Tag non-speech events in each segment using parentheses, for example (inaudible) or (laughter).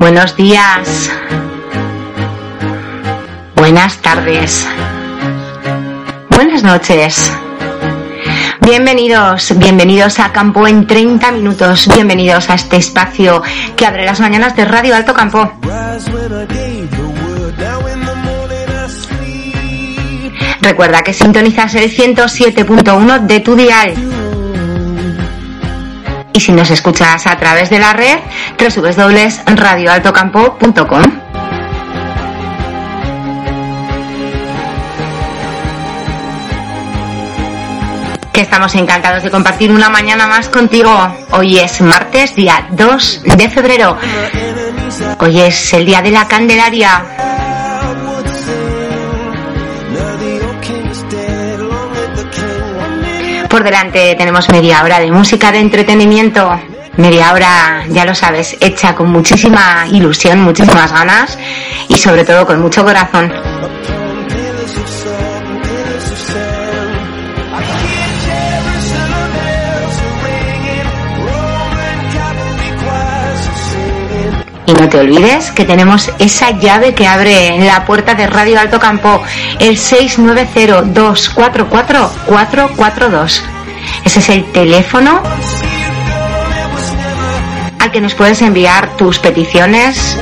Buenos días. Buenas tardes. Buenas noches. Bienvenidos, bienvenidos a Campo en 30 minutos. Bienvenidos a este espacio que abre las mañanas de Radio Alto Campo. Recuerda que sintonizas el 107.1 de tu dial. Y si nos escuchas a través de la red, www.radioaltocampo.com. Que estamos encantados de compartir una mañana más contigo. Hoy es martes, día 2 de febrero. Hoy es el día de la Candelaria. Por delante tenemos media hora de música de entretenimiento. Media hora, ya lo sabes, hecha con muchísima ilusión, muchísimas ganas y sobre todo con mucho corazón. Y no te olvides que tenemos esa llave que abre la puerta de Radio Alto Campo, el 690-244-442. Ese es el teléfono al que nos puedes enviar tus peticiones,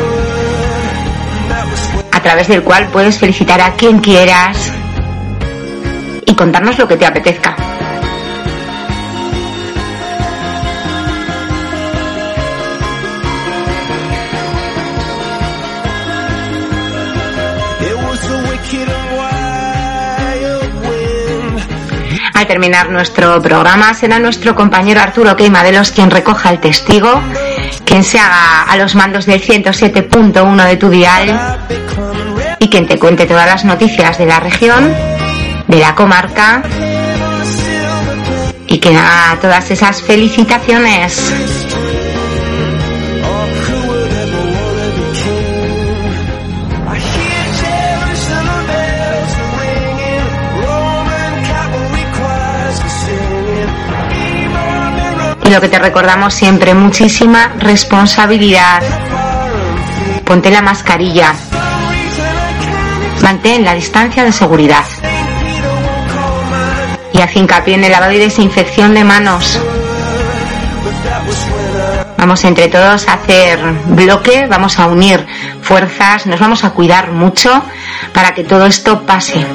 a través del cual puedes felicitar a quien quieras y contarnos lo que te apetezca. Al terminar nuestro programa será nuestro compañero Arturo Queimadelos quien recoja el testigo, quien se haga a los mandos del 107.1 de tu dial y quien te cuente todas las noticias de la región, de la comarca y que haga todas esas felicitaciones. Y lo que te recordamos siempre, muchísima responsabilidad. Ponte la mascarilla. Mantén la distancia de seguridad. Y haz hincapié en el lavado y desinfección de manos. Vamos entre todos a hacer bloque, vamos a unir fuerzas, nos vamos a cuidar mucho para que todo esto pase.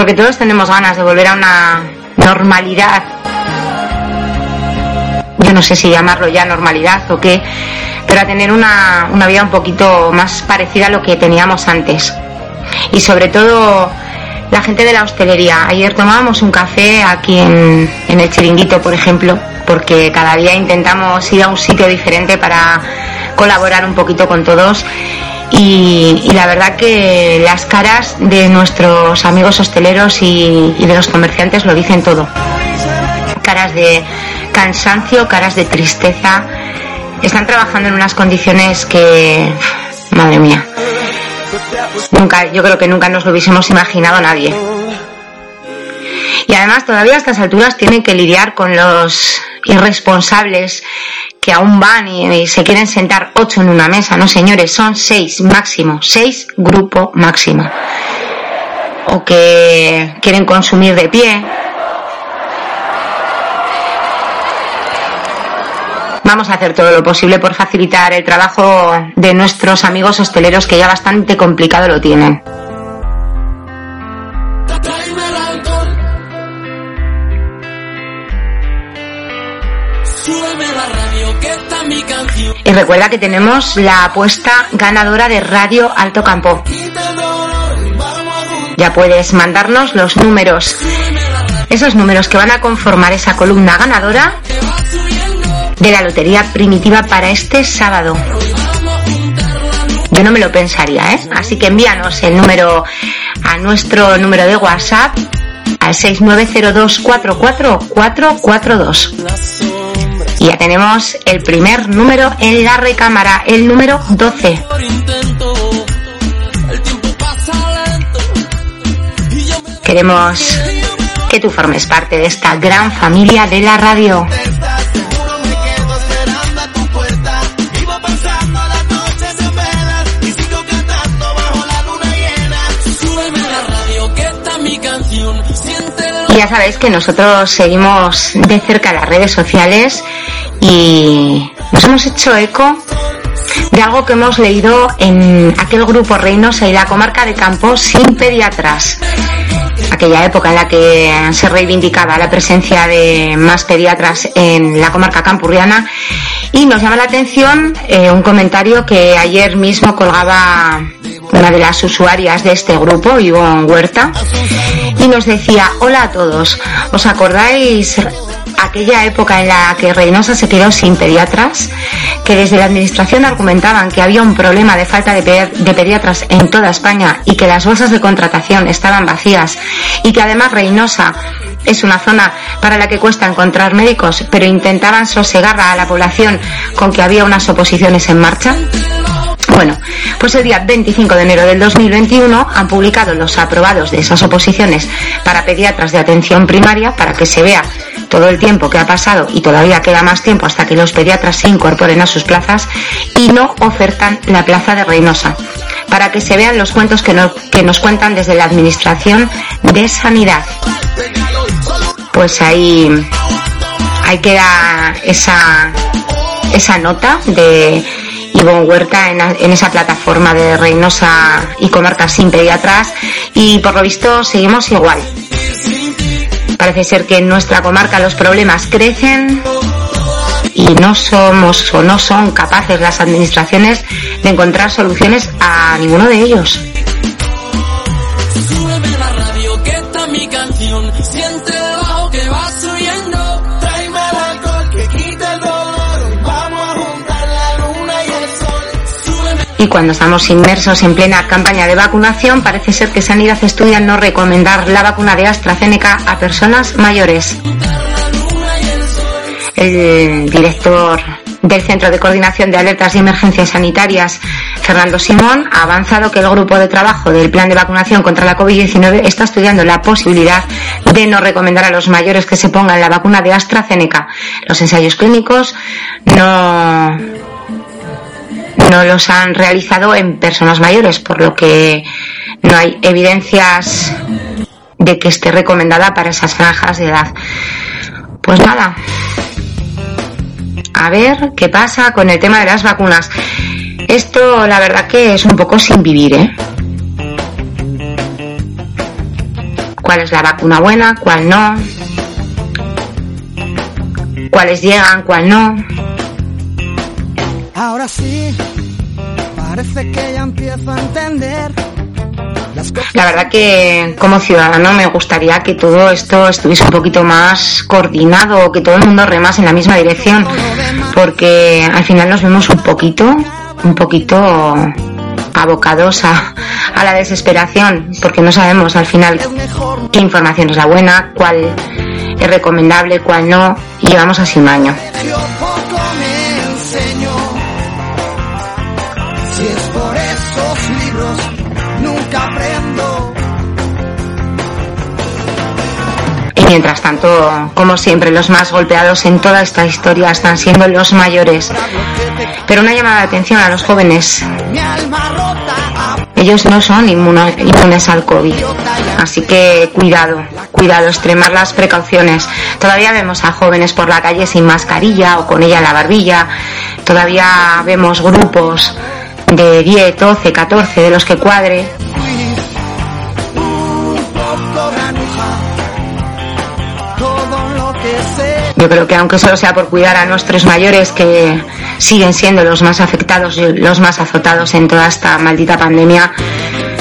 Porque todos tenemos ganas de volver a una normalidad. Yo no sé si llamarlo ya normalidad o qué, pero a tener una, una vida un poquito más parecida a lo que teníamos antes. Y sobre todo la gente de la hostelería. Ayer tomábamos un café aquí en, en el chiringuito, por ejemplo, porque cada día intentamos ir a un sitio diferente para colaborar un poquito con todos y, la verdad que las caras de nuestros amigos hosteleros y, y, de los comerciantes lo dicen todo. Caras de cansancio, caras de tristeza. Están trabajando en unas condiciones que, madre mía, nunca, yo creo que nunca nos lo hubiésemos imaginado nadie. Y además todavía a estas alturas tienen que lidiar con los irresponsables que aún van y, se quieren sentar ocho en una mesa. No, señores, son seis máximo, seis grupo máximo. O que quieren consumir de pie. Vamos a hacer todo lo posible por facilitar el trabajo de nuestros amigos hosteleros que ya bastante complicado lo tienen. Y recuerda que tenemos la apuesta ganadora de Radio Alto Campo. Ya puedes mandarnos los números esos números que van a conformar esa columna ganadora de la lotería primitiva para este sábado. Yo no me lo pensaría, ¿eh? Así que envíanos el número a nuestro número de WhatsApp al 690244442. Y ya tenemos el primer número en la recámara, el número 12. Queremos que tú formes parte de esta gran familia de la radio. Ya sabéis que nosotros seguimos de cerca las redes sociales y nos hemos hecho eco de algo que hemos leído en aquel grupo Reynosa y la comarca de Campos sin pediatras. Aquella época en la que se reivindicaba la presencia de más pediatras en la comarca campurriana y nos llama la atención eh, un comentario que ayer mismo colgaba una de las usuarias de este grupo, Ivonne Huerta, y nos decía, hola a todos, ¿os acordáis aquella época en la que Reynosa se quedó sin pediatras, que desde la administración argumentaban que había un problema de falta de, pediatras en toda España y que las bolsas de contratación estaban vacías y que además Reynosa es una zona para la que cuesta encontrar médicos, pero intentaban sosegar a la población con que había unas oposiciones en marcha? Bueno, pues el día 25 de enero del 2021 han publicado los aprobados de esas oposiciones para pediatras de atención primaria para que se vea todo el tiempo que ha pasado y todavía queda más tiempo hasta que los pediatras se incorporen a sus plazas y no ofertan la plaza de Reynosa para que se vean los cuentos que, que nos cuentan desde la Administración de Sanidad. Pues ahí, ahí queda esa, esa nota de Ivonne Huerta en, esa plataforma de Reynosa y comarcas sin pediatras y por lo visto seguimos igual. Parece ser que en nuestra comarca los problemas crecen y no somos o no son capaces las administraciones de encontrar soluciones a ninguno de ellos. Y cuando estamos inmersos en plena campaña de vacunación, parece ser que Sanidad estudia no recomendar la vacuna de AstraZeneca a personas mayores. El director del Centro de Coordinación de Alertas y Emergencias Sanitarias, Fernando Simón, ha avanzado que el grupo de trabajo del plan de vacunación contra la COVID-19 está estudiando la posibilidad de no recomendar a los mayores que se pongan la vacuna de AstraZeneca. Los ensayos clínicos no no los han realizado en personas mayores, por lo que no hay evidencias de que esté recomendada para esas franjas de edad. Pues nada, a ver qué pasa con el tema de las vacunas. Esto la verdad que es un poco sin vivir, ¿eh? ¿Cuál es la vacuna buena? ¿Cuál no? ¿Cuáles llegan? ¿Cuál no? Ahora sí, parece que ya empiezo a entender. La verdad que como ciudadano me gustaría que todo esto estuviese un poquito más coordinado, que todo el mundo remase en la misma dirección, porque al final nos vemos un poquito, un poquito abocados a, a la desesperación, porque no sabemos al final qué información es la buena, cuál es recomendable, cuál no, y llevamos así un año. Mientras tanto, como siempre, los más golpeados en toda esta historia están siendo los mayores. Pero una llamada de atención a los jóvenes. Ellos no son inmunes al COVID. Así que cuidado, cuidado, extremar las precauciones. Todavía vemos a jóvenes por la calle sin mascarilla o con ella en la barbilla. Todavía vemos grupos de 10, 12, 14 de los que cuadre Yo creo que aunque solo sea por cuidar a nuestros mayores que siguen siendo los más afectados y los más azotados en toda esta maldita pandemia,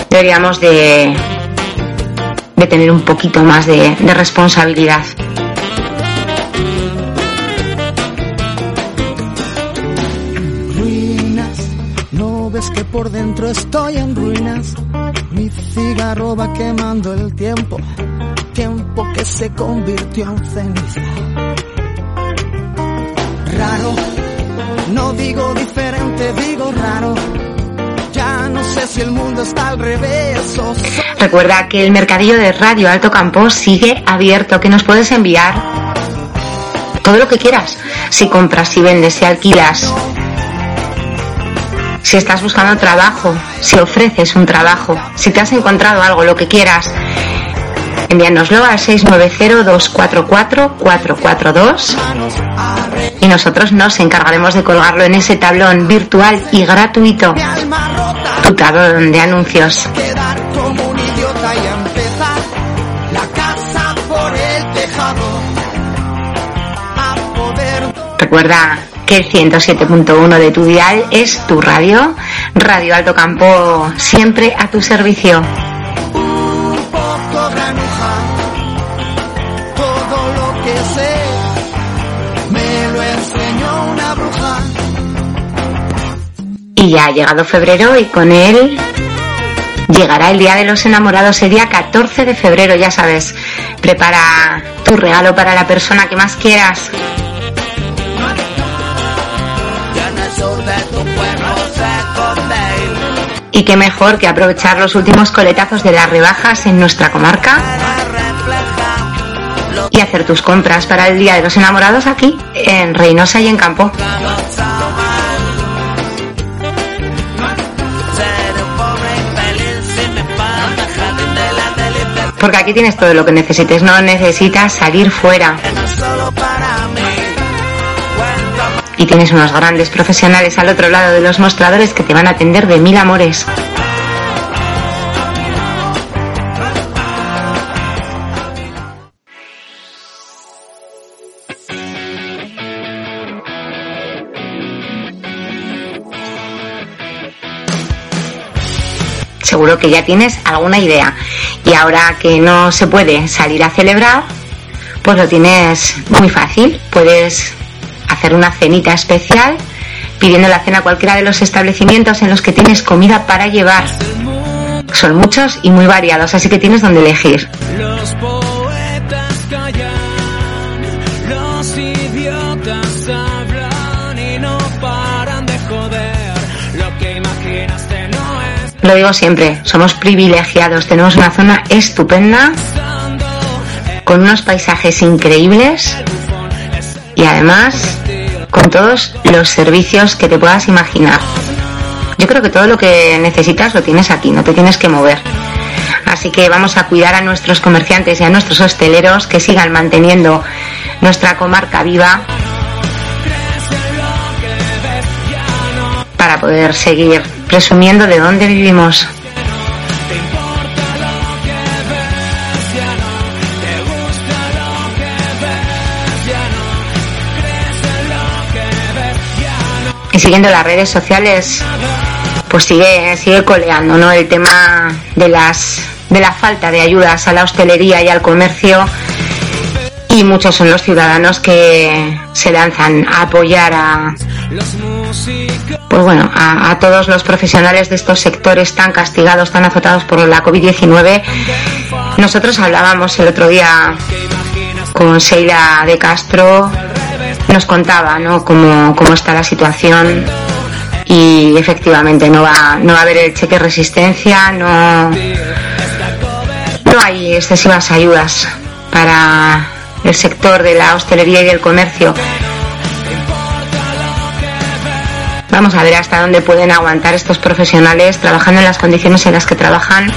deberíamos de, de tener un poquito más de, de responsabilidad. que por dentro estoy en ruinas. Mi cigarro va quemando el tiempo, tiempo que se convirtió en ceniza. Raro, no digo diferente, digo raro. Ya no sé si el mundo está al revés Recuerda que el mercadillo de Radio Alto Campo sigue abierto, que nos puedes enviar todo lo que quieras. Si compras, si vendes, si alquilas. Si estás buscando trabajo, si ofreces un trabajo, si te has encontrado algo, lo que quieras, envíanoslo al 690-244-442 y nosotros nos encargaremos de colgarlo en ese tablón virtual y gratuito, tu tablón de anuncios. Recuerda que el 107.1 de tu dial es tu radio, Radio Alto Campo, siempre a tu servicio. Y ya ha llegado febrero y con él llegará el Día de los Enamorados, el día 14 de febrero, ya sabes. Prepara tu regalo para la persona que más quieras. Y qué mejor que aprovechar los últimos coletazos de las rebajas en nuestra comarca y hacer tus compras para el Día de los Enamorados aquí, en Reynosa y en Campo. Porque aquí tienes todo lo que necesites, no necesitas salir fuera y tienes unos grandes profesionales al otro lado de los mostradores que te van a atender de mil amores. Seguro que ya tienes alguna idea y ahora que no se puede salir a celebrar, pues lo tienes muy fácil. Puedes hacer una cenita especial pidiendo la cena a cualquiera de los establecimientos en los que tienes comida para llevar. Son muchos y muy variados, así que tienes donde elegir. Lo digo siempre, somos privilegiados, tenemos una zona estupenda, con unos paisajes increíbles y además con todos los servicios que te puedas imaginar. Yo creo que todo lo que necesitas lo tienes aquí, no te tienes que mover. Así que vamos a cuidar a nuestros comerciantes y a nuestros hosteleros que sigan manteniendo nuestra comarca viva para poder seguir presumiendo de dónde vivimos. siguiendo las redes sociales, pues sigue, sigue coleando, ¿no? El tema de las de la falta de ayudas a la hostelería y al comercio y muchos son los ciudadanos que se lanzan a apoyar a pues bueno a, todos los profesionales de estos sectores tan castigados tan azotados por la COVID-19 nosotros hablábamos el otro día con Sheila de Castro nos contaba ¿no? cómo, cómo está la situación y efectivamente no va, no va a haber el cheque resistencia, no, no hay excesivas ayudas para el sector de la hostelería y del comercio. Vamos a ver hasta dónde pueden aguantar estos profesionales trabajando en las condiciones en las que trabajan,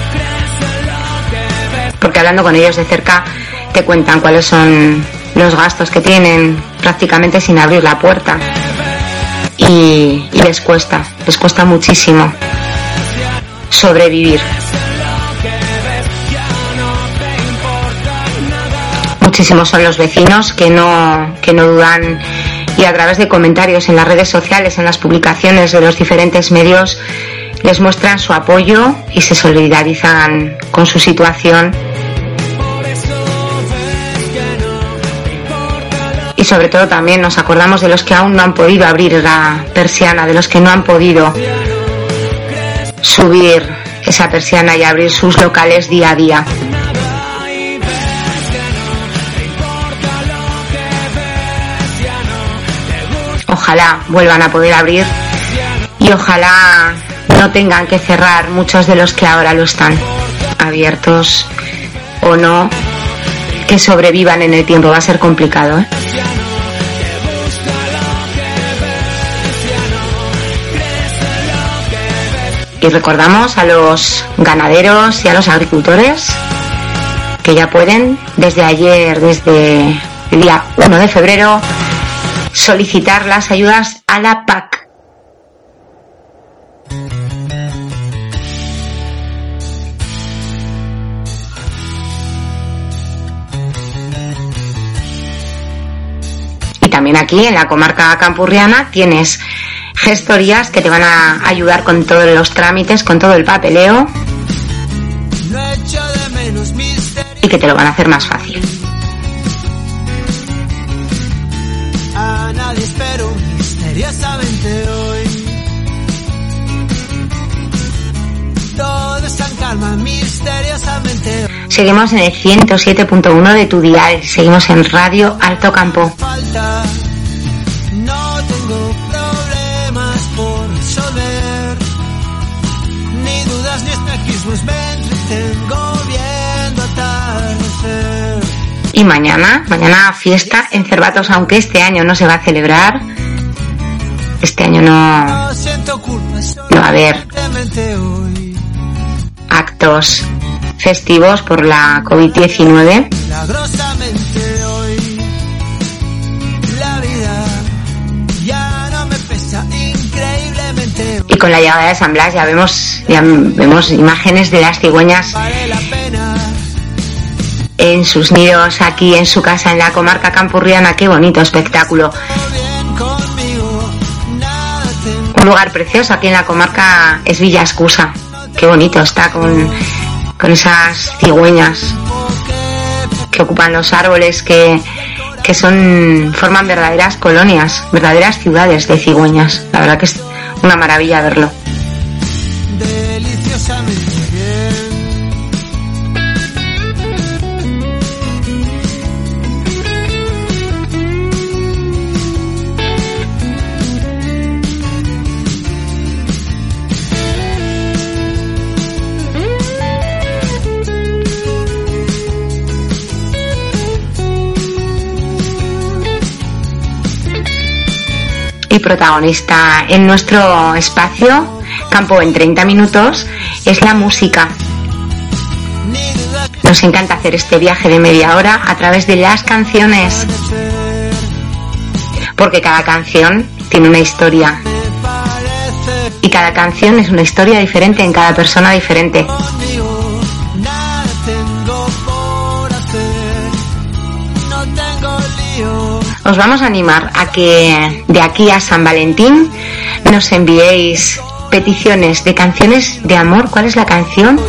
porque hablando con ellos de cerca te cuentan cuáles son los gastos que tienen prácticamente sin abrir la puerta. Y, les cuesta, les cuesta muchísimo sobrevivir. Muchísimos son los vecinos que no, que no dudan y a través de comentarios en las redes sociales, en las publicaciones de los diferentes medios, les muestran su apoyo y se solidarizan con su situación. Y sobre todo también nos acordamos de los que aún no han podido abrir la persiana, de los que no han podido subir esa persiana y abrir sus locales día a día. Ojalá vuelvan a poder abrir y ojalá no tengan que cerrar muchos de los que ahora lo están abiertos o no, que sobrevivan en el tiempo. Va a ser complicado. ¿eh? Y recordamos a los ganaderos y a los agricultores que ya pueden desde ayer, desde el día 1 de febrero, solicitar las ayudas a la PAC. Y también aquí en la comarca campurriana tienes gestorías que te van a ayudar con todos los trámites, con todo el papeleo y que te lo van a hacer más fácil. Seguimos en el 107.1 de tu dial, seguimos en Radio Alto Campo. Y mañana, mañana fiesta en Cervatos, aunque este año no se va a celebrar. Este año no, no va a haber actos festivos por la COVID-19. Y con la llegada de San Blas ya vemos, ya vemos imágenes de las cigüeñas en sus nidos aquí en su casa en la comarca campurriana. Qué bonito espectáculo. Un lugar precioso aquí en la comarca es Villa Escusa. Qué bonito está con, con esas cigüeñas que ocupan los árboles que, que son forman verdaderas colonias, verdaderas ciudades de cigüeñas. La verdad que es una maravilla verlo. Y protagonista en nuestro espacio, Campo en 30 minutos, es la música. Nos encanta hacer este viaje de media hora a través de las canciones, porque cada canción tiene una historia. Y cada canción es una historia diferente en cada persona diferente. Os vamos a animar a que de aquí a San Valentín nos enviéis peticiones de canciones de amor. ¿Cuál es la canción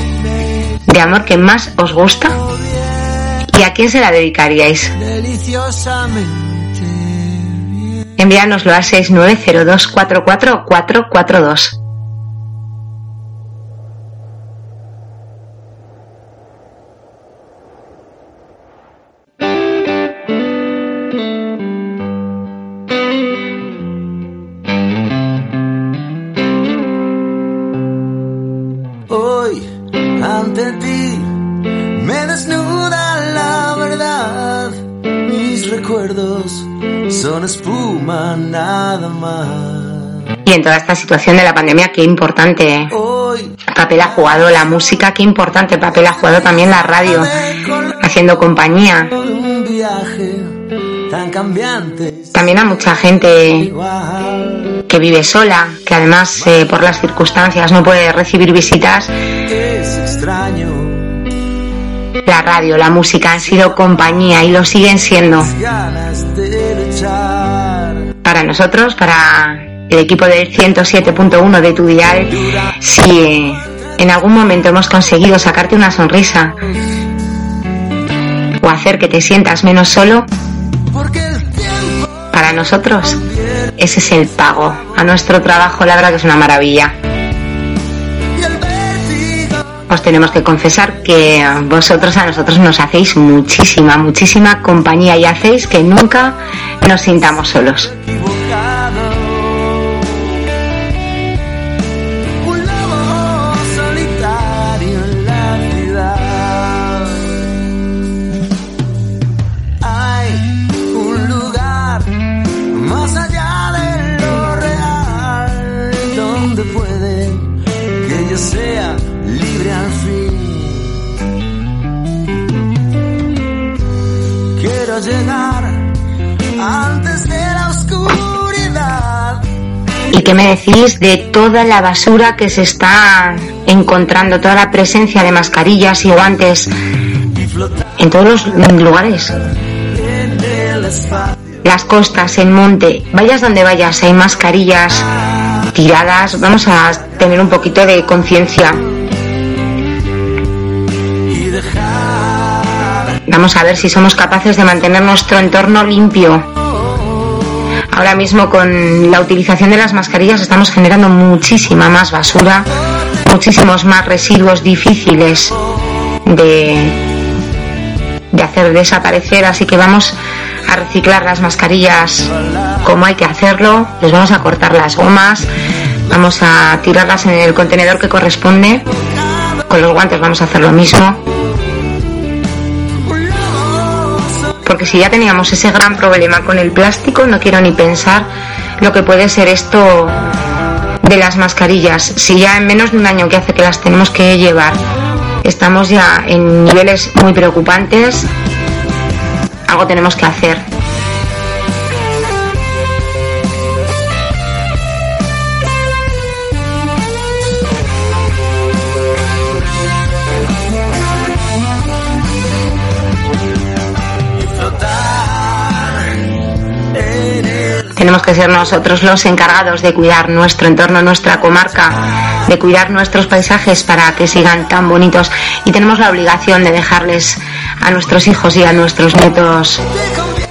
de amor que más os gusta? ¿Y a quién se la dedicaríais? Enviárnoslo al 690244442. Y en toda esta situación de la pandemia, qué importante papel ha jugado la música, qué importante papel ha jugado también la radio, haciendo compañía. También a mucha gente que vive sola, que además eh, por las circunstancias no puede recibir visitas. La radio, la música han sido compañía y lo siguen siendo. Para nosotros, para el equipo del 107.1 de tu dial, si en algún momento hemos conseguido sacarte una sonrisa o hacer que te sientas menos solo, para nosotros ese es el pago. A nuestro trabajo la verdad que es una maravilla. Os tenemos que confesar que vosotros a nosotros nos hacéis muchísima, muchísima compañía y hacéis que nunca nos sintamos solos. Decís de toda la basura que se está encontrando, toda la presencia de mascarillas y guantes en todos los lugares? Las costas, el monte, vayas donde vayas, hay mascarillas tiradas, vamos a tener un poquito de conciencia. Vamos a ver si somos capaces de mantener nuestro entorno limpio. Ahora mismo con la utilización de las mascarillas estamos generando muchísima más basura, muchísimos más residuos difíciles de, de hacer desaparecer, así que vamos a reciclar las mascarillas como hay que hacerlo, les vamos a cortar las gomas, vamos a tirarlas en el contenedor que corresponde, con los guantes vamos a hacer lo mismo porque si ya teníamos ese gran problema con el plástico, no quiero ni pensar lo que puede ser esto de las mascarillas. Si ya en menos de un año que hace que las tenemos que llevar, estamos ya en niveles muy preocupantes, algo tenemos que hacer. Tenemos que ser nosotros los encargados de cuidar nuestro entorno, nuestra comarca, de cuidar nuestros paisajes para que sigan tan bonitos y tenemos la obligación de dejarles a nuestros hijos y a nuestros nietos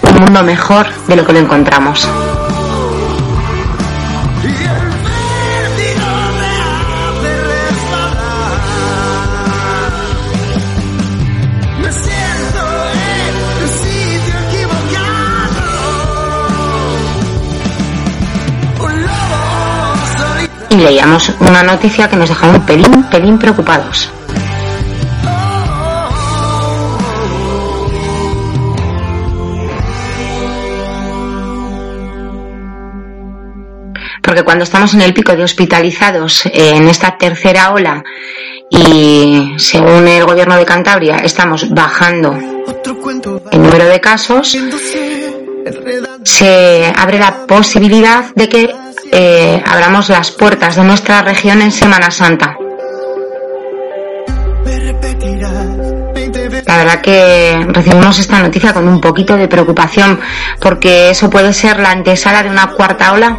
un mundo mejor de lo que lo encontramos. Y leíamos una noticia que nos dejaba un pelín, pelín preocupados. Porque cuando estamos en el pico de hospitalizados en esta tercera ola y según el gobierno de Cantabria estamos bajando el número de casos, se abre la posibilidad de que eh, abramos las puertas de nuestra región en Semana Santa. La verdad que recibimos esta noticia con un poquito de preocupación porque eso puede ser la antesala de una cuarta ola.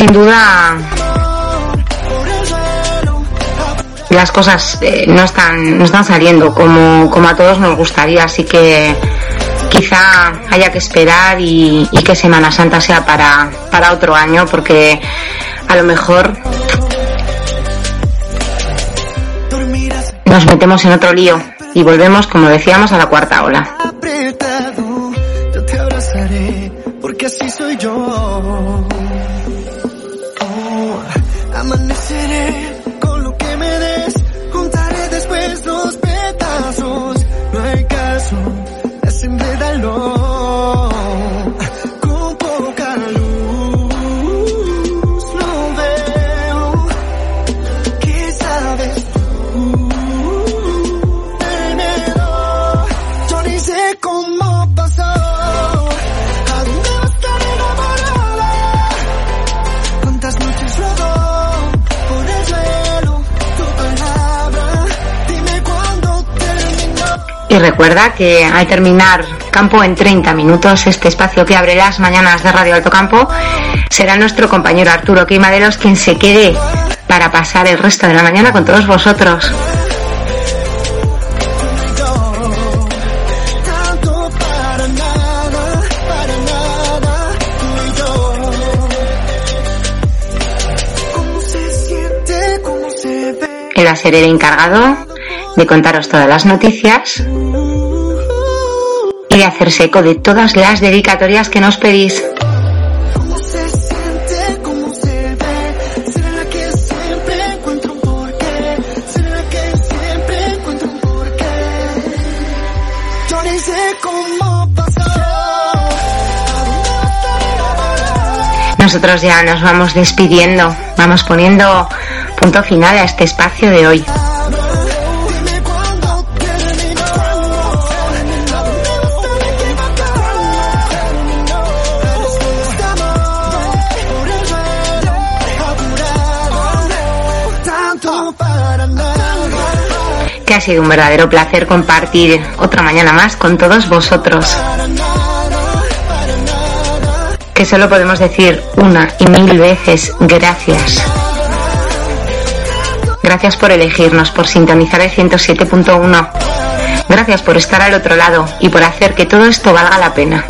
Sin duda las cosas eh, no están no están saliendo como, como a todos nos gustaría. Así que quizá haya que esperar y, que Semana Santa sea para, para otro año porque a lo mejor nos metemos en otro lío y volvemos como decíamos a la cuarta ola recuerda que al terminar Campo en 30 minutos, este espacio que abre las mañanas de Radio Alto Campo, será nuestro compañero Arturo Queimaderos quien se quede para pasar el resto de la mañana con todos vosotros. Él va a ser el encargado de contaros todas las noticias y hacerse eco de todas las dedicatorias que nos pedís. Nosotros ya nos vamos despidiendo, vamos poniendo punto final a este espacio de hoy. Ha sido un verdadero placer compartir otra mañana más con todos vosotros. Que solo podemos decir una y mil veces gracias. Gracias por elegirnos, por sintonizar el 107.1. Gracias por estar al otro lado y por hacer que todo esto valga la pena.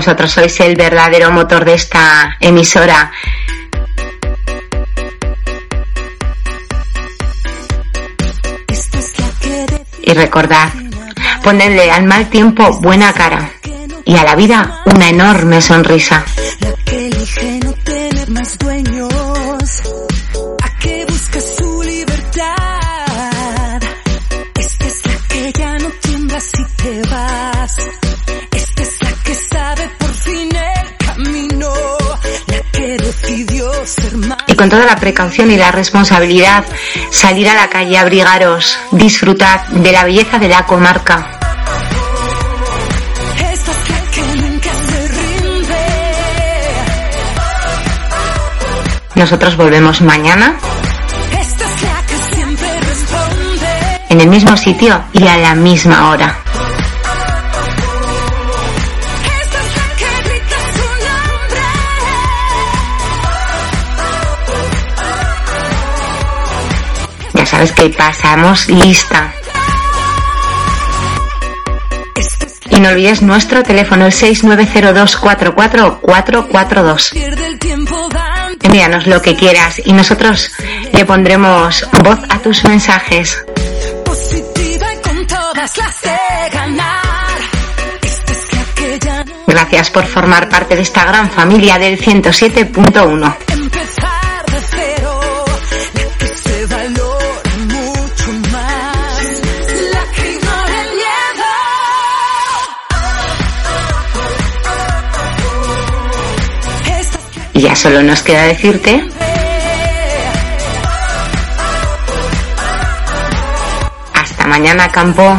Vosotros sois el verdadero motor de esta emisora. Y recordad, ponedle al mal tiempo buena cara y a la vida una enorme sonrisa. Con toda la precaución y la responsabilidad salir a la calle, abrigaros, disfrutad de la belleza de la comarca. Nosotros volvemos mañana en el mismo sitio y a la misma hora. Sabes que pasamos lista. Y no olvides nuestro teléfono, el 690244442. Envíanos lo que quieras y nosotros le pondremos voz a tus mensajes. Gracias por formar parte de esta gran familia del 107.1. Y ya solo nos queda decirte hasta mañana campo.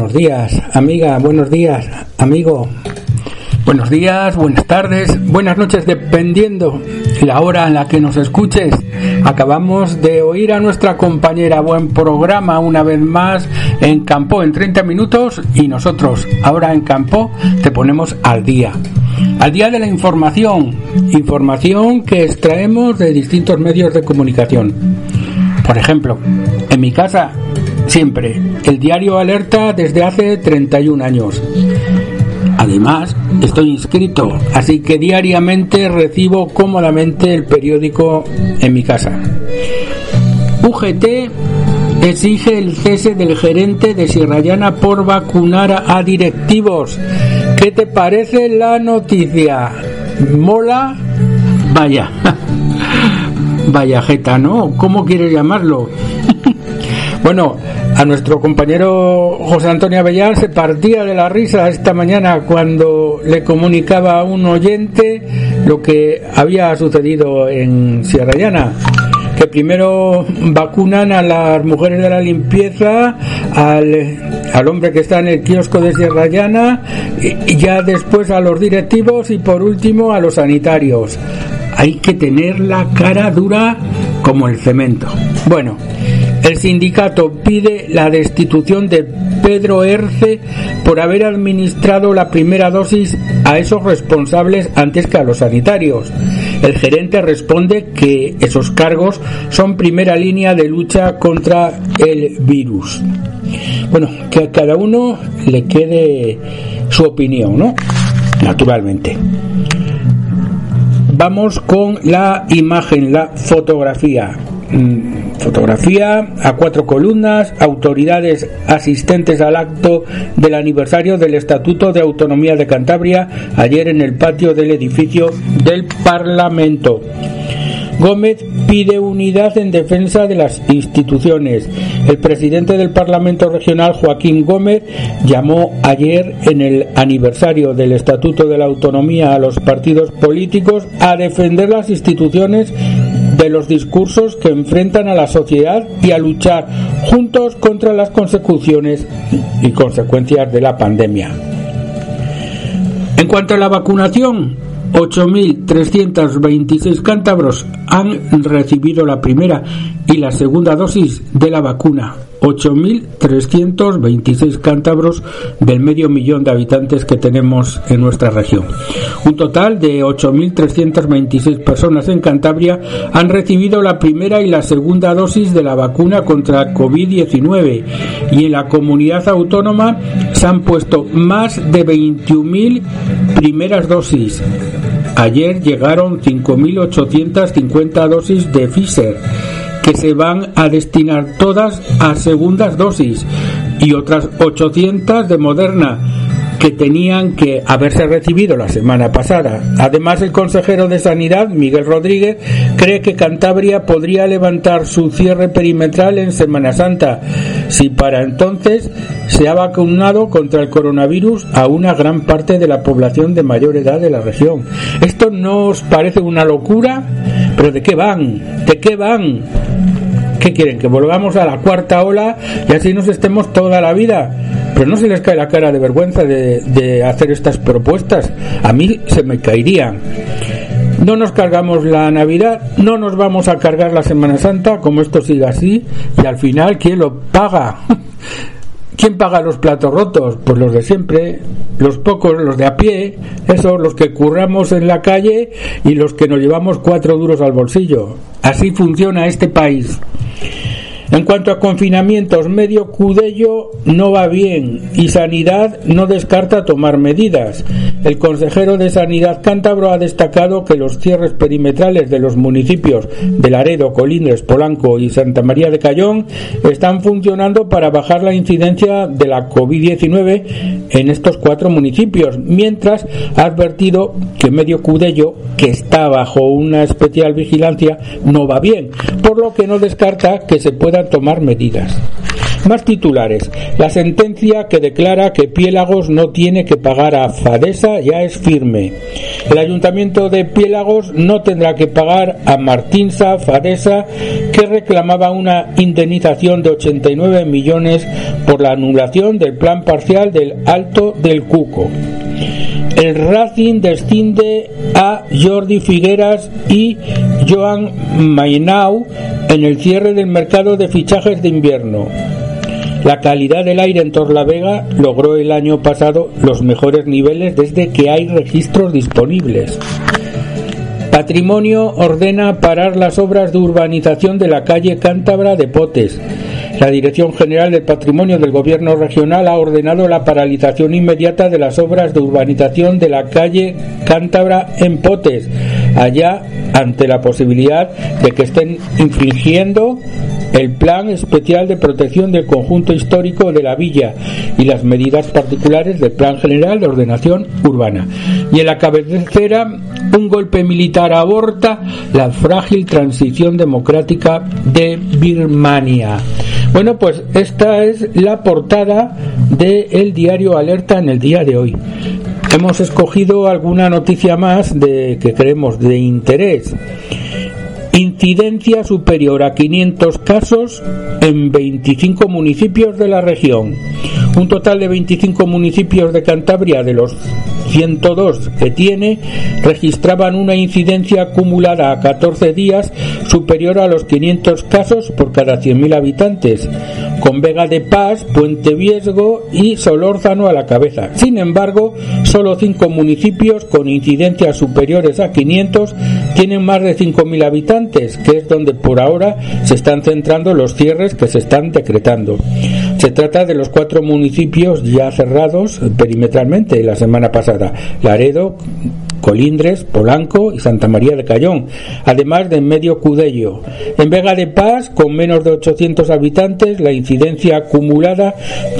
Buenos días, amiga, buenos días, amigo. Buenos días, buenas tardes, buenas noches, dependiendo la hora en la que nos escuches. Acabamos de oír a nuestra compañera. Buen programa una vez más en Campo en 30 minutos y nosotros ahora en Campo te ponemos al día. Al día de la información, información que extraemos de distintos medios de comunicación. Por ejemplo, en mi casa siempre el diario alerta desde hace 31 años. Además, estoy inscrito, así que diariamente recibo cómodamente el periódico en mi casa. UGT exige el cese del gerente de Sierra por vacunar a directivos. ¿Qué te parece la noticia? ¿Mola? Vaya. (laughs) Vaya jeta, ¿no? ¿Cómo quieres llamarlo? (laughs) bueno, a nuestro compañero José Antonio Avellán se partía de la risa esta mañana cuando le comunicaba a un oyente lo que había sucedido en Sierra Llana que primero vacunan a las mujeres de la limpieza, al, al, hombre que está en el kiosco de Sierra Llana, ya después a los directivos y por último a los sanitarios. Hay que tener la cara dura como el cemento. Bueno, el sindicato pide la destitución de Pedro Erce por haber administrado la primera dosis a esos responsables antes que a los sanitarios. El gerente responde que esos cargos son primera línea de lucha contra el virus. Bueno, que a cada uno le quede su opinión, ¿no? Naturalmente. Vamos con la imagen, la fotografía. Fotografía a cuatro columnas, autoridades asistentes al acto del aniversario del Estatuto de Autonomía de Cantabria ayer en el patio del edificio del Parlamento. Gómez pide unidad en defensa de las instituciones. El presidente del Parlamento Regional, Joaquín Gómez, llamó ayer en el aniversario del Estatuto de la Autonomía a los partidos políticos a defender las instituciones de los discursos que enfrentan a la sociedad y a luchar juntos contra las consecuciones y consecuencias de la pandemia. En cuanto a la vacunación, 8.326 cántabros han recibido la primera y la segunda dosis de la vacuna. 8.326 cántabros del medio millón de habitantes que tenemos en nuestra región. Un total de 8.326 personas en Cantabria han recibido la primera y la segunda dosis de la vacuna contra COVID-19 y en la comunidad autónoma se han puesto más de 21.000 primeras dosis. Ayer llegaron 5.850 dosis de Pfizer que se van a destinar todas a segundas dosis y otras 800 de Moderna que tenían que haberse recibido la semana pasada. Además, el consejero de Sanidad, Miguel Rodríguez, cree que Cantabria podría levantar su cierre perimetral en Semana Santa, si para entonces se ha vacunado contra el coronavirus a una gran parte de la población de mayor edad de la región. ¿Esto no os parece una locura? ¿Pero de qué van? ¿De qué van? ¿Qué quieren? ¿Que volvamos a la cuarta ola y así nos estemos toda la vida? Pero no se les cae la cara de vergüenza de, hacer estas propuestas. A mí se me caería. No nos cargamos la Navidad, no nos vamos a cargar la Semana Santa, como esto sigue así, y al final, ¿quién lo paga? (laughs) ¿Quién paga los platos rotos? Pues los de siempre, los pocos, los de a pie, esos, los que curramos en la calle y los que nos llevamos cuatro duros al bolsillo. Así funciona este país. En cuanto a confinamientos, medio Cudello no va bien y Sanidad no descarta tomar medidas. El consejero de Sanidad cántabro ha destacado que los cierres perimetrales de los municipios de Laredo, Colindres, Polanco y Santa María de Cayón están funcionando para bajar la incidencia de la COVID-19 en estos cuatro municipios, mientras ha advertido que medio Cudello, que está bajo una especial vigilancia, no va bien, por lo que no descarta que se pueda tomar medidas. Más titulares. La sentencia que declara que Piélagos no tiene que pagar a Fadesa ya es firme. El ayuntamiento de Piélagos no tendrá que pagar a Martinsa Fadesa que reclamaba una indemnización de 89 millones por la anulación del plan parcial del Alto del Cuco. El Racing desciende a Jordi Figueras y Joan Mainau en el cierre del mercado de fichajes de invierno. La calidad del aire en Torlavega logró el año pasado los mejores niveles desde que hay registros disponibles. Patrimonio ordena parar las obras de urbanización de la calle Cántabra de Potes. La Dirección General del Patrimonio del Gobierno Regional ha ordenado la paralización inmediata de las obras de urbanización de la calle Cántabra en Potes, allá ante la posibilidad de que estén infringiendo el Plan Especial de Protección del Conjunto Histórico de la Villa y las medidas particulares del Plan General de Ordenación Urbana. Y en la cabecera, un golpe militar aborta la frágil transición democrática de Birmania. Bueno, pues esta es la portada del diario Alerta en el día de hoy. Hemos escogido alguna noticia más de que creemos de interés. Incidencia superior a 500 casos en 25 municipios de la región. Un total de 25 municipios de Cantabria de los 102 que tiene registraban una incidencia acumulada a 14 días superior a los 500 casos por cada 100.000 habitantes, con Vega de Paz, Puente Viesgo y Solórzano a la cabeza. Sin embargo, solo 5 municipios con incidencias superiores a 500 tienen más de 5.000 habitantes, que es donde por ahora se están centrando los cierres que se están decretando. Se trata de los cuatro municipios ya cerrados perimetralmente la semana pasada. Laredo, Colindres, Polanco y Santa María de Cayón, además de Medio Cudello. En Vega de Paz, con menos de 800 habitantes, la incidencia acumulada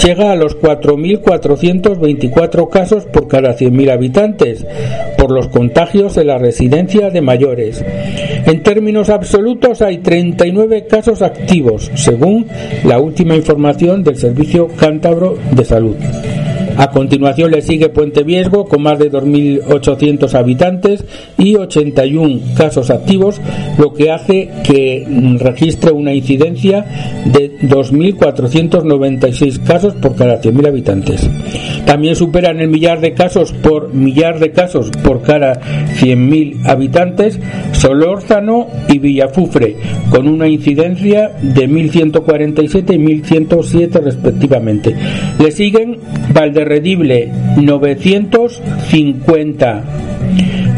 llega a los 4.424 casos por cada 100.000 habitantes, por los contagios en la residencia de mayores. En términos absolutos hay 39 casos activos, según la última información del Servicio Cántabro de Salud. A continuación le sigue Puente Viesgo con más de 2.800 habitantes y 81 casos activos, lo que hace que registre una incidencia de 2.496 casos por cada 100.000 habitantes. También superan el millar de casos por millar de casos por cada 100.000 habitantes Solórzano y Villafufre, con una incidencia de 1.147 y 1.107 respectivamente. Le siguen Valderredible 950.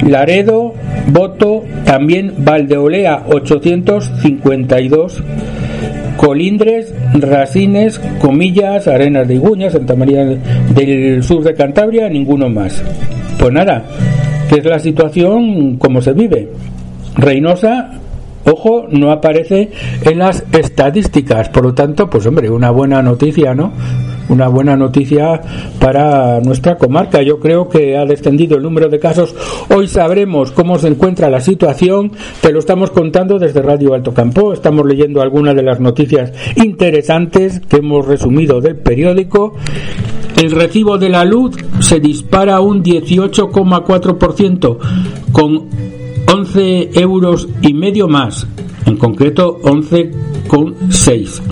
Laredo, Voto, también Valdeolea 852. Colindres, Rasines, Comillas, Arenas de Iguña, Santa María del Sur de Cantabria, ninguno más. Pues nada, que es la situación como se vive. Reynosa, ojo, no aparece en las estadísticas, por lo tanto, pues hombre, una buena noticia, ¿no? Una buena noticia para nuestra comarca. Yo creo que ha descendido el número de casos. Hoy sabremos cómo se encuentra la situación. Te lo estamos contando desde Radio Alto Campo. Estamos leyendo algunas de las noticias interesantes que hemos resumido del periódico. El recibo de la luz se dispara un 18,4% con 11 euros y medio más, en concreto 11,6.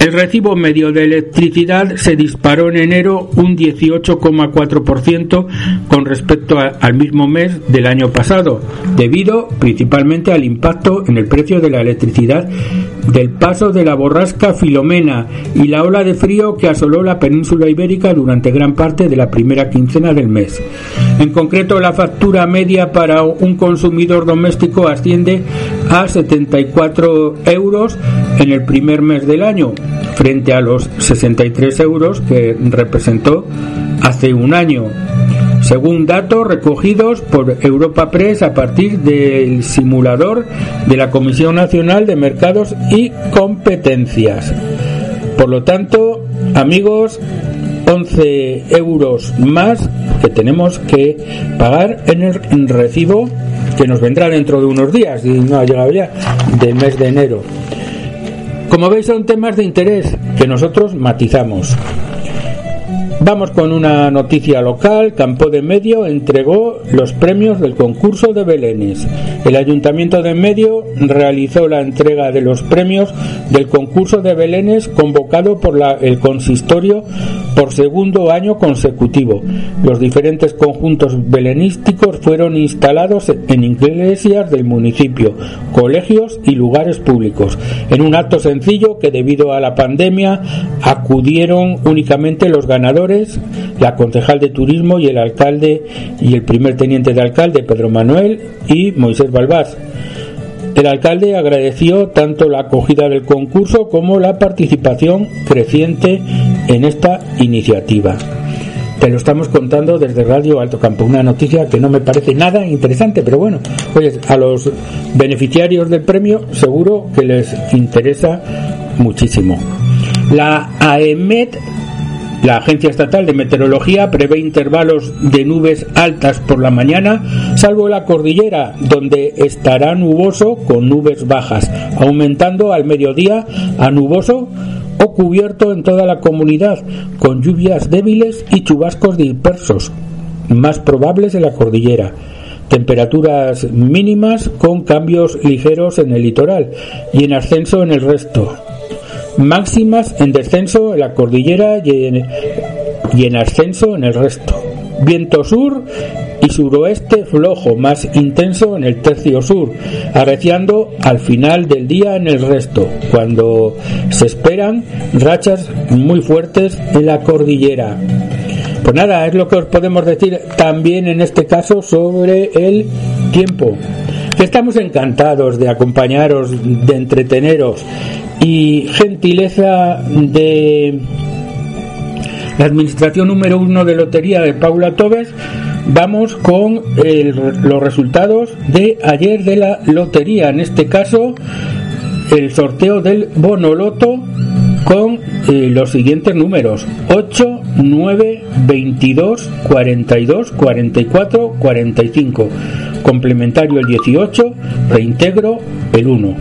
El recibo medio de electricidad se disparó en enero un 18,4% con respecto al mismo mes del año pasado, debido principalmente al impacto en el precio de la electricidad del paso de la borrasca Filomena y la ola de frío que asoló la península ibérica durante gran parte de la primera quincena del mes. En concreto, la factura media para un consumidor doméstico asciende a 74 euros en el primer mes del año, frente a los 63 euros que representó hace un año, según datos recogidos por Europa Press a partir del simulador de la Comisión Nacional de Mercados y Competencias. Por lo tanto, amigos, 11 euros más que tenemos que pagar en el recibo que nos vendrá dentro de unos días, y no ha llegado ya, del mes de enero. Como veis son temas de interés que nosotros matizamos. Vamos con una noticia local. Campo de Medio entregó los premios del concurso de Belénes. El Ayuntamiento de Medio realizó la entrega de los premios del concurso de Belénes convocado por el consistorio por segundo año consecutivo. Los diferentes conjuntos belenísticos fueron instalados en iglesias del municipio, colegios y lugares públicos, en un acto sencillo que debido a la pandemia acudieron únicamente los ganadores la concejal de turismo y el alcalde y el primer teniente de alcalde, Pedro Manuel, y Moisés Balbás. El alcalde agradeció tanto la acogida del concurso como la participación creciente en esta iniciativa. Te lo estamos contando desde Radio Alto Campo, una noticia que no me parece nada interesante, pero bueno, oye, a los beneficiarios del premio seguro que les interesa muchísimo. La AEMET la Agencia Estatal de Meteorología prevé intervalos de nubes altas por la mañana, salvo la cordillera, donde estará nuboso con nubes bajas, aumentando al mediodía a nuboso o cubierto en toda la comunidad, con lluvias débiles y chubascos dispersos, más probables en la cordillera. Temperaturas mínimas con cambios ligeros en el litoral y en ascenso en el resto máximas en descenso en la cordillera y en, ascenso en el resto. Viento sur y suroeste flojo, más intenso en el tercio sur, arreciando al final del día en el resto, cuando se esperan rachas muy fuertes en la cordillera. Pues nada, es lo que os podemos decir también en este caso sobre el tiempo. Estamos encantados de acompañaros, de entreteneros y gentileza de la administración número uno de lotería de Paula Tobes, vamos con los resultados de ayer de la lotería. En este caso, el sorteo del Bonoloto con eh, los siguientes números 8, 9, 22, 42, 44, 45. Complementario el 18, reintegro el 1.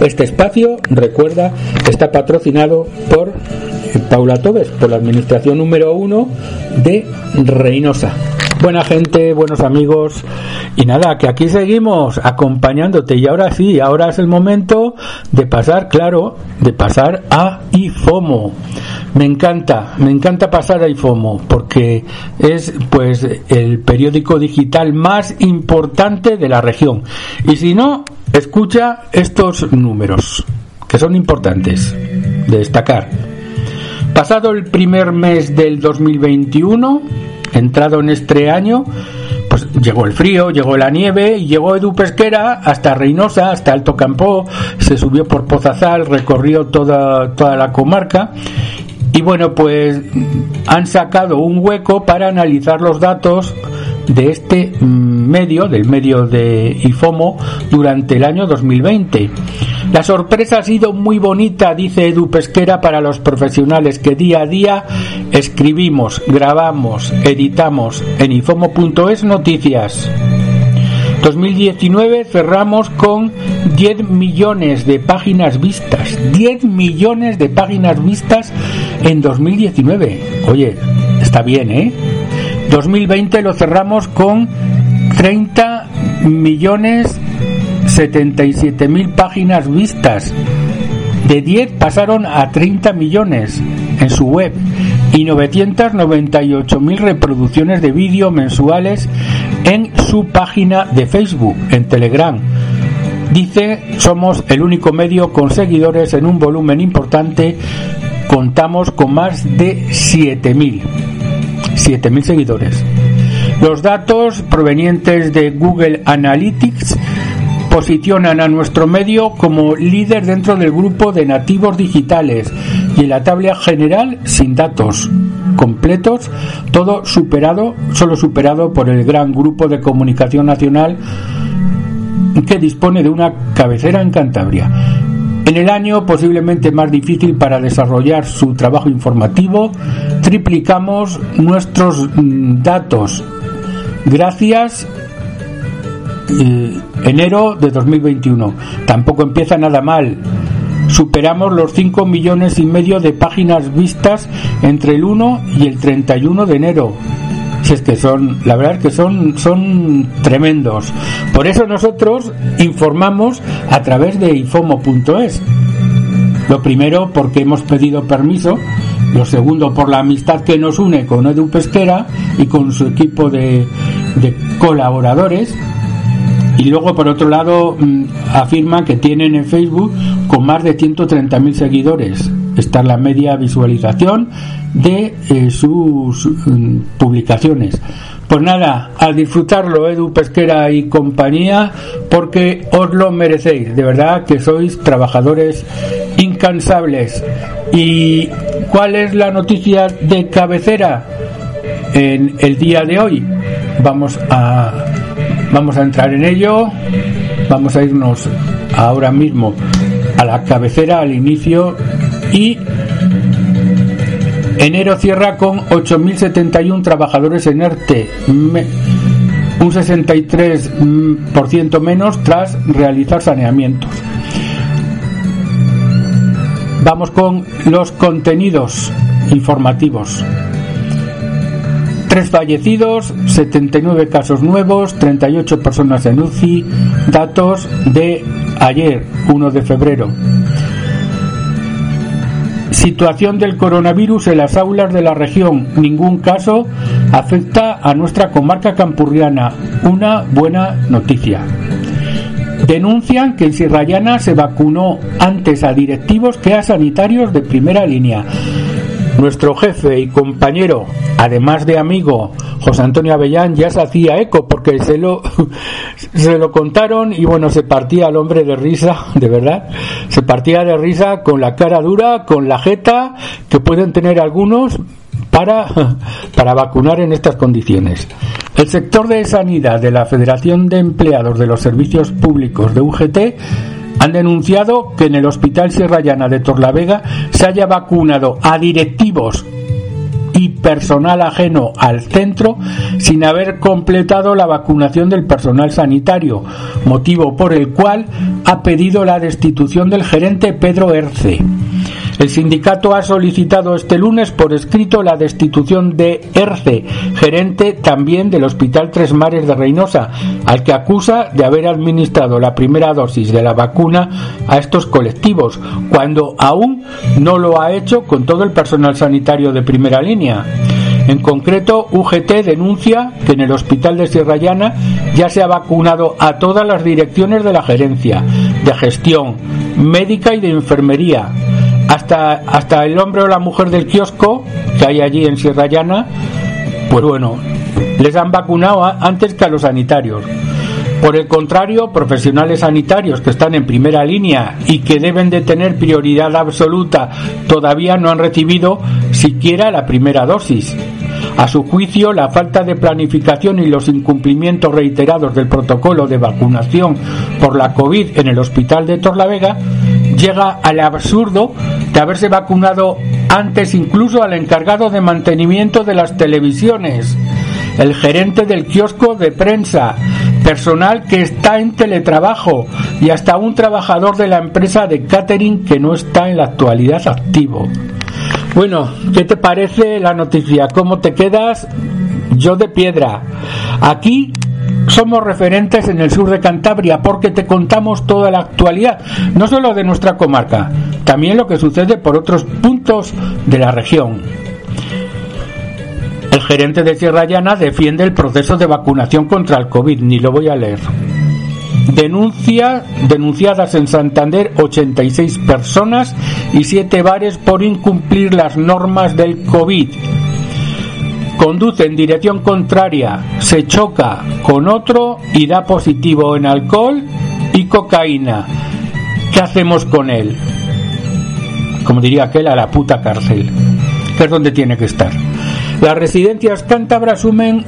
Este espacio, recuerda, está patrocinado por Paula Tobes, por la administración número uno de Reynosa. Buena gente, buenos amigos. Y nada, que aquí seguimos acompañándote. Y ahora sí, ahora es el momento de pasar, claro, de pasar a IFOMO. Me encanta, me encanta pasar a IFOMO porque es pues el periódico digital más importante de la región. Y si no, escucha estos números que son importantes de destacar. Pasado el primer mes del 2021, entrado en este año, pues llegó el frío, llegó la nieve y llegó Edu Pesquera hasta Reynosa, hasta Alto Campo, se subió por Pozazal, recorrió toda, toda la comarca y bueno, pues han sacado un hueco para analizar los datos de este medio, del medio de IFOMO, durante el año 2020. La sorpresa ha sido muy bonita, dice Edu Pesquera, para los profesionales que día a día escribimos, grabamos, editamos en ifomo.es noticias. 2019 cerramos con 10 millones de páginas vistas. 10 millones de páginas vistas en 2019. Oye, está bien, ¿eh? 2020 lo cerramos con 30 millones 77 mil páginas vistas. De 10 pasaron a 30 millones en su web y 998 mil reproducciones de vídeo mensuales en su página de Facebook, en Telegram. Dice, somos el único medio con seguidores en un volumen importante. Contamos con más de 7.000. 7.000 seguidores. Los datos provenientes de Google Analytics posicionan a nuestro medio como líder dentro del grupo de nativos digitales y en la tabla general sin datos completos, todo superado, solo superado por el gran grupo de comunicación nacional que dispone de una cabecera en Cantabria. En el año posiblemente más difícil para desarrollar su trabajo informativo, triplicamos nuestros mm, datos gracias eh, enero de 2021. Tampoco empieza nada mal. superamos los 5 millones y medio de páginas vistas entre el 1 y el 31 de enero. Que son, la verdad que son, son tremendos. Por eso nosotros informamos a través de infomo.es. Lo primero porque hemos pedido permiso, lo segundo por la amistad que nos une con Edu Pesquera y con su equipo de, de colaboradores y luego por otro lado mm, afirma que tienen en Facebook con más de 130.000 seguidores. Esta es la media visualización de eh, sus mm, publicaciones. Pues nada, a disfrutarlo, Edu Pesquera y compañía, porque os lo merecéis. De verdad que sois trabajadores incansables. ¿Y cuál es la noticia de cabecera en el día de hoy? Vamos a Vamos a entrar en ello. Vamos a irnos ahora mismo a la cabecera, al inicio. Y enero cierra con 8.071 trabajadores en ERTE. Un 63% menos tras realizar saneamientos. Vamos con los contenidos informativos. Tres fallecidos, 79 casos nuevos, 38 personas en UCI, datos de ayer, 1 de febrero. Situación del coronavirus en las aulas de la región. Ningún caso afecta a nuestra comarca campurriana. Una buena noticia. Denuncian que en Sierra se vacunó antes a directivos que a sanitarios de primera línea. Nuestro jefe y compañero, además de amigo, José Antonio Avellán, ya se hacía eco porque se lo, (laughs) se lo contaron y bueno, se partía el hombre de risa, de verdad, se partía de risa con la cara dura, con la jeta que pueden tener algunos para, (laughs) para vacunar en estas condiciones. El sector de sanidad de la Federación de Empleados de los Servicios Públicos de UGT han denunciado que en el Hospital Sierra Llana de Torlavega se haya vacunado a directivos y personal ajeno al centro sin haber completado la vacunación del personal sanitario, motivo por el cual ha pedido la destitución del gerente Pedro Erce. El sindicato ha solicitado este lunes por escrito la destitución de Erce, gerente también del Hospital Tres Mares de Reynosa, al que acusa de haber administrado la primera dosis de la vacuna a estos colectivos, cuando aún no lo ha hecho con todo el personal sanitario de primera línea. En concreto, UGT denuncia que en el hospital de Sierra Llana ya se ha vacunado a todas las direcciones de la gerencia, de gestión, médica y de enfermería, hasta, hasta el hombre o la mujer del kiosco que hay allí en Sierra Llana, pues bueno, les han vacunado antes que a los sanitarios. Por el contrario, profesionales sanitarios que están en primera línea y que deben de tener prioridad absoluta todavía no han recibido siquiera la primera dosis. A su juicio, la falta de planificación y los incumplimientos reiterados del protocolo de vacunación por la COVID en el hospital de Torlavega llega al absurdo de haberse vacunado antes incluso al encargado de mantenimiento de las televisiones, el gerente del kiosco de prensa, personal que está en teletrabajo y hasta un trabajador de la empresa de catering que no está en la actualidad activo. Bueno, ¿qué te parece la noticia? ¿Cómo te quedas? Yo de piedra. Aquí somos referentes en el sur de Cantabria porque te contamos toda la actualidad, no solo de nuestra comarca, también lo que sucede por otros puntos de la región. El gerente de Sierra Llana defiende el proceso de vacunación contra el COVID, ni lo voy a leer. Denuncia, denunciadas en Santander 86 personas y 7 bares por incumplir las normas del COVID conduce en dirección contraria, se choca con otro y da positivo en alcohol y cocaína. ¿Qué hacemos con él? Como diría aquel, a la puta cárcel, que es donde tiene que estar. Las residencias cántabras sumen,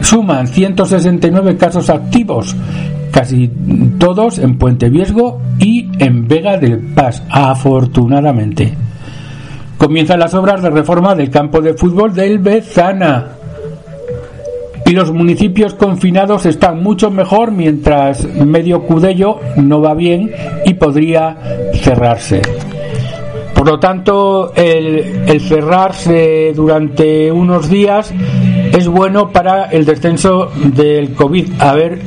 suman 169 casos activos, casi todos en Puente Viesgo y en Vega del Paz, afortunadamente comienzan las obras de reforma del campo de fútbol del Bezana. y los municipios confinados están mucho mejor mientras medio Cudello no va bien y podría cerrarse. Por lo tanto, el, cerrarse durante unos días es bueno para el descenso del COVID. A ver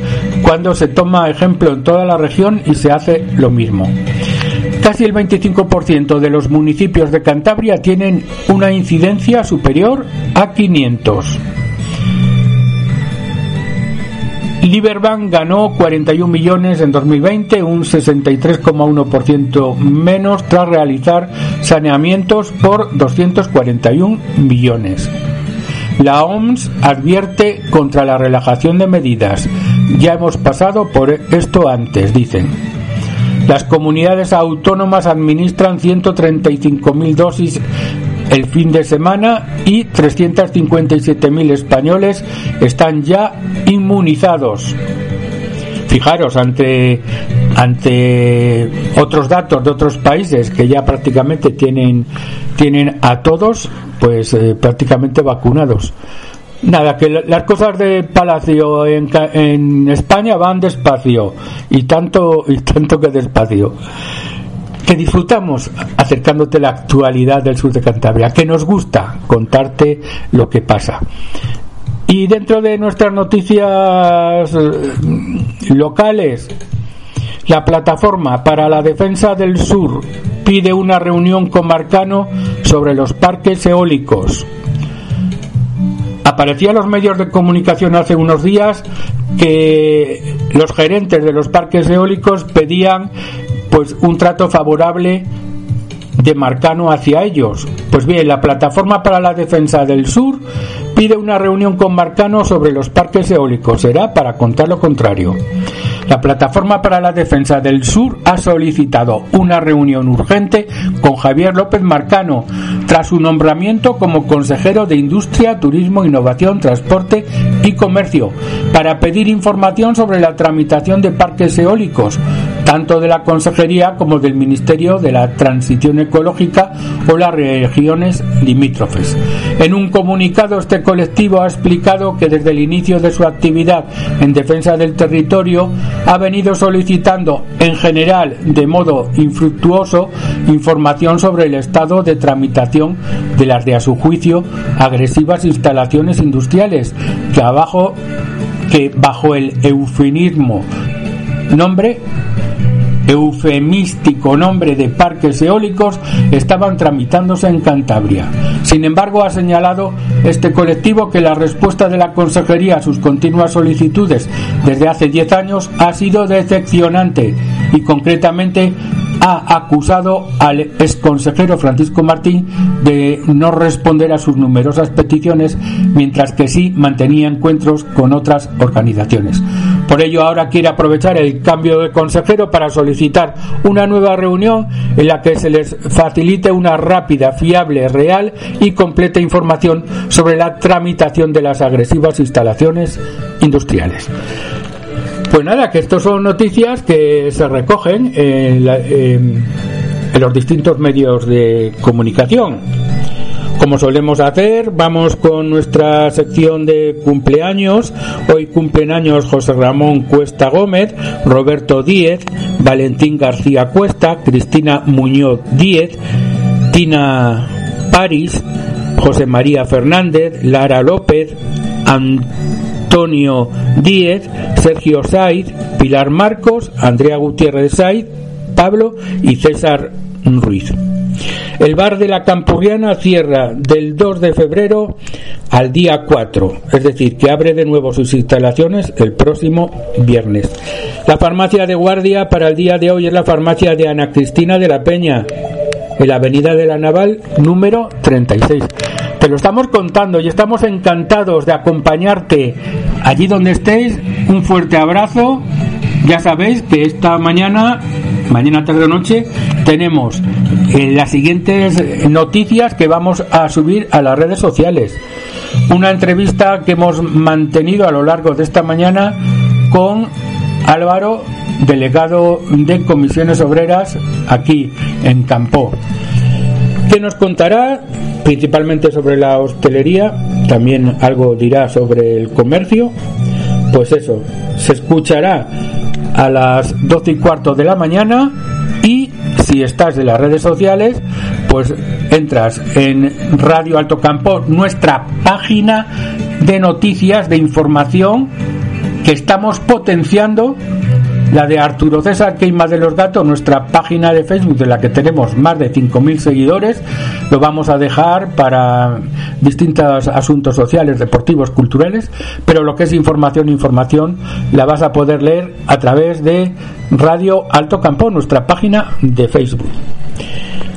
cuándo se toma ejemplo en toda la región y se hace lo mismo. Casi el 25% de los municipios de Cantabria tienen una incidencia superior a 500. Liberbank ganó 41 millones en 2020, un 63,1% menos tras realizar saneamientos por 241 millones. La OMS advierte contra la relajación de medidas. Ya hemos pasado por esto antes, dicen. Las comunidades autónomas administran 135.000 dosis el fin de semana y 357.000 españoles están ya inmunizados. Fijaros, ante, ante otros datos de otros países que ya prácticamente tienen, tienen a todos, pues eh, prácticamente vacunados. Nada, que las cosas de Palacio en, en España van despacio y tanto y tanto que despacio que disfrutamos acercándote la actualidad del sur de Cantabria, que nos gusta contarte lo que pasa. Y dentro de nuestras noticias eh, locales, la plataforma para la defensa del sur pide una reunión con Marcano sobre los parques eólicos. Aparecía en los medios de comunicación hace unos días que los gerentes de los parques eólicos pedían pues un trato favorable de Marcano hacia ellos. Pues bien, la Plataforma para la Defensa del Sur pide una reunión con Marcano sobre los parques eólicos. Será para contar lo contrario. La Plataforma para la Defensa del Sur ha solicitado una reunión urgente con Javier López Marcano tras su nombramiento como consejero de Industria, Turismo, Innovación, Transporte y Comercio para pedir información sobre la tramitación de parques eólicos, tanto de la Consejería como del Ministerio de la Transición Ecológica o las regiones limítrofes. En un comunicado, este colectivo ha explicado que desde el inicio de su actividad en defensa del territorio ha venido solicitando en general de modo infructuoso información sobre el estado de tramitación de las de a su juicio agresivas instalaciones industriales que que bajo el eufemismo nombre eufemístico nombre de parques eólicos estaban tramitándose en Cantabria. Sin embargo, ha señalado este colectivo que la respuesta de la Consejería a sus continuas solicitudes desde hace 10 años ha sido decepcionante y concretamente ha acusado al exconsejero Francisco Martín de no responder a sus numerosas peticiones, mientras que sí mantenía encuentros con otras organizaciones. Por ello, ahora quiere aprovechar el cambio de consejero para solicitar una nueva reunión en la que se les facilite una rápida, fiable, real y completa información sobre la tramitación de las agresivas instalaciones industriales. Pues nada, que estos son noticias que se recogen en, los distintos medios de comunicación. Como solemos hacer, vamos con nuestra sección de cumpleaños. Hoy cumplen años José Ramón Cuesta Gómez, Roberto Díez, Valentín García Cuesta, Cristina Muñoz Díez, Tina París, José María Fernández, Lara López, Antonio Díez, Sergio Saiz, Pilar Marcos, Andrea Gutiérrez Saiz, Pablo y César Ruiz. El bar de la Campurriana cierra del 2 de febrero al día 4, es decir, que abre de nuevo sus instalaciones el próximo viernes. La farmacia de guardia para el día de hoy es la farmacia de Ana Cristina de la Peña, en la avenida de la Naval número 36. Te lo estamos contando y estamos encantados de acompañarte allí donde estéis. Un fuerte abrazo. Ya sabéis que esta mañana, mañana tarde o noche, tenemos eh, las siguientes noticias que vamos a subir a las redes sociales. Una entrevista que hemos mantenido a lo largo de esta mañana con Álvaro, delegado de comisiones obreras aquí en Campo que nos contará principalmente sobre la hostelería, también algo dirá sobre el comercio. Pues eso, se escuchará a las 12 y cuarto de la mañana y si estás de las redes sociales, pues entras en Radio Alto Campo, nuestra página de noticias, de información que estamos potenciando la de Arturo César Queima de los Gatos, nuestra página de Facebook de la que tenemos más de 5.000 seguidores, lo vamos a dejar para distintos asuntos sociales, deportivos, culturales, pero lo que es información, información, la vas a poder leer a través de Radio Alto Campo, nuestra página de Facebook.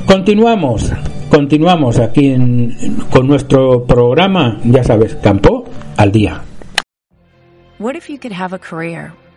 Continuamos, continuamos aquí con nuestro programa, ya sabes, Campo al día. What if you could have a career